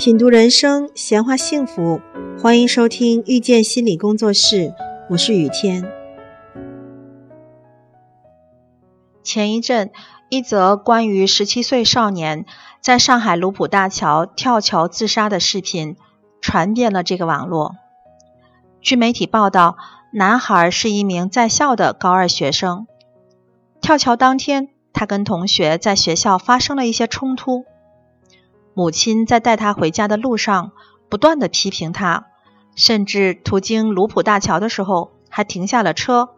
品读人生，闲话幸福，欢迎收听遇见心理工作室，我是雨天。前一阵，一则关于十七岁少年在上海卢浦大桥跳桥自杀的视频传遍了这个网络。据媒体报道，男孩是一名在校的高二学生。跳桥当天，他跟同学在学校发生了一些冲突。母亲在带他回家的路上不断的批评他，甚至途经卢浦大桥的时候还停下了车，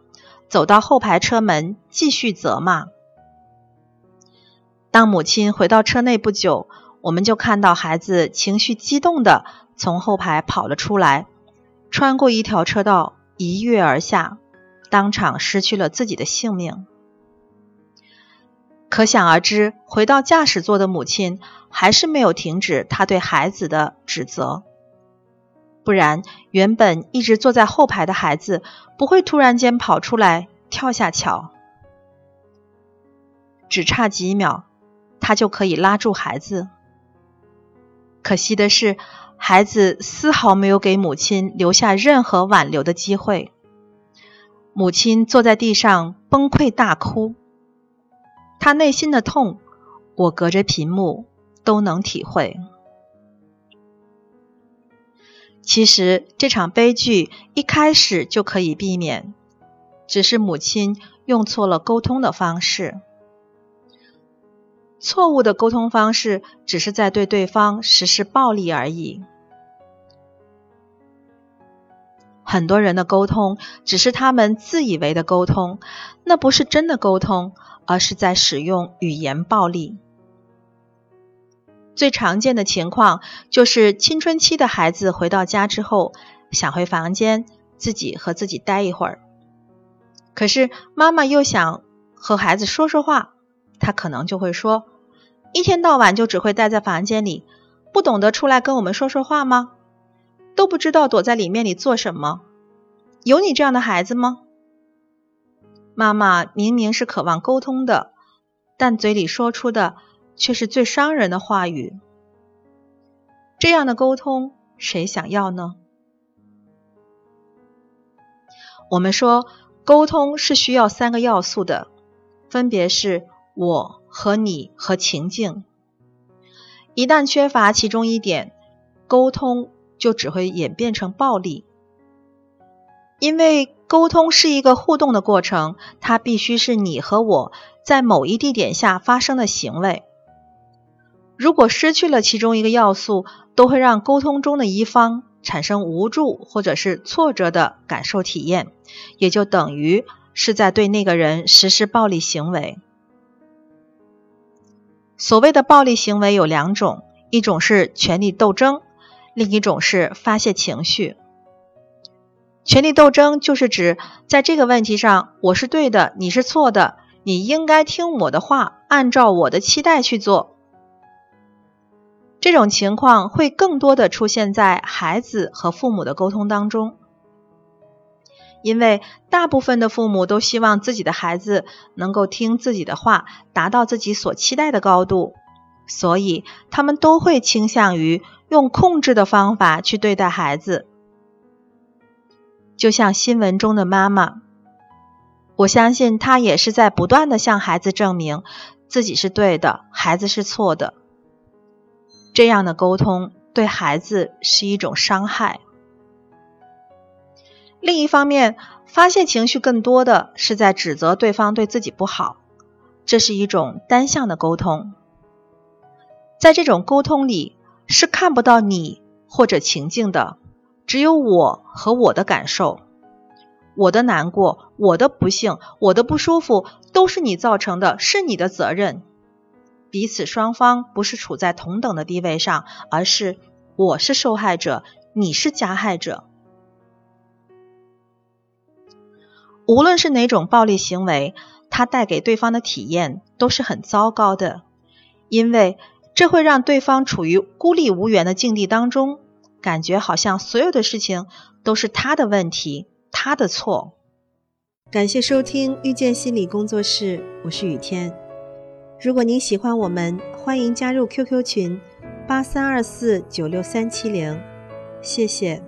走到后排车门继续责骂。当母亲回到车内不久，我们就看到孩子情绪激动的从后排跑了出来，穿过一条车道一跃而下，当场失去了自己的性命。可想而知，回到驾驶座的母亲还是没有停止她对孩子的指责。不然，原本一直坐在后排的孩子不会突然间跑出来跳下桥。只差几秒，他就可以拉住孩子。可惜的是，孩子丝毫没有给母亲留下任何挽留的机会。母亲坐在地上崩溃大哭。他内心的痛，我隔着屏幕都能体会。其实这场悲剧一开始就可以避免，只是母亲用错了沟通的方式。错误的沟通方式只是在对对方实施暴力而已。很多人的沟通只是他们自以为的沟通，那不是真的沟通。而是在使用语言暴力。最常见的情况就是青春期的孩子回到家之后，想回房间自己和自己待一会儿，可是妈妈又想和孩子说说话，他可能就会说：“一天到晚就只会待在房间里，不懂得出来跟我们说说话吗？都不知道躲在里面里做什么？有你这样的孩子吗？”妈妈明明是渴望沟通的，但嘴里说出的却是最伤人的话语。这样的沟通，谁想要呢？我们说，沟通是需要三个要素的，分别是我和你和情境。一旦缺乏其中一点，沟通就只会演变成暴力，因为。沟通是一个互动的过程，它必须是你和我在某一地点下发生的行为。如果失去了其中一个要素，都会让沟通中的一方产生无助或者是挫折的感受体验，也就等于是在对那个人实施暴力行为。所谓的暴力行为有两种，一种是权力斗争，另一种是发泄情绪。权力斗争就是指在这个问题上，我是对的，你是错的，你应该听我的话，按照我的期待去做。这种情况会更多的出现在孩子和父母的沟通当中，因为大部分的父母都希望自己的孩子能够听自己的话，达到自己所期待的高度，所以他们都会倾向于用控制的方法去对待孩子。就像新闻中的妈妈，我相信她也是在不断的向孩子证明自己是对的，孩子是错的。这样的沟通对孩子是一种伤害。另一方面，发泄情绪更多的是在指责对方对自己不好，这是一种单向的沟通。在这种沟通里，是看不到你或者情境的。只有我和我的感受，我的难过，我的不幸，我的不舒服，都是你造成的，是你的责任。彼此双方不是处在同等的地位上，而是我是受害者，你是加害者。无论是哪种暴力行为，它带给对方的体验都是很糟糕的，因为这会让对方处于孤立无援的境地当中。感觉好像所有的事情都是他的问题，他的错。感谢收听遇见心理工作室，我是雨天。如果您喜欢我们，欢迎加入 QQ 群八三二四九六三七零，谢谢。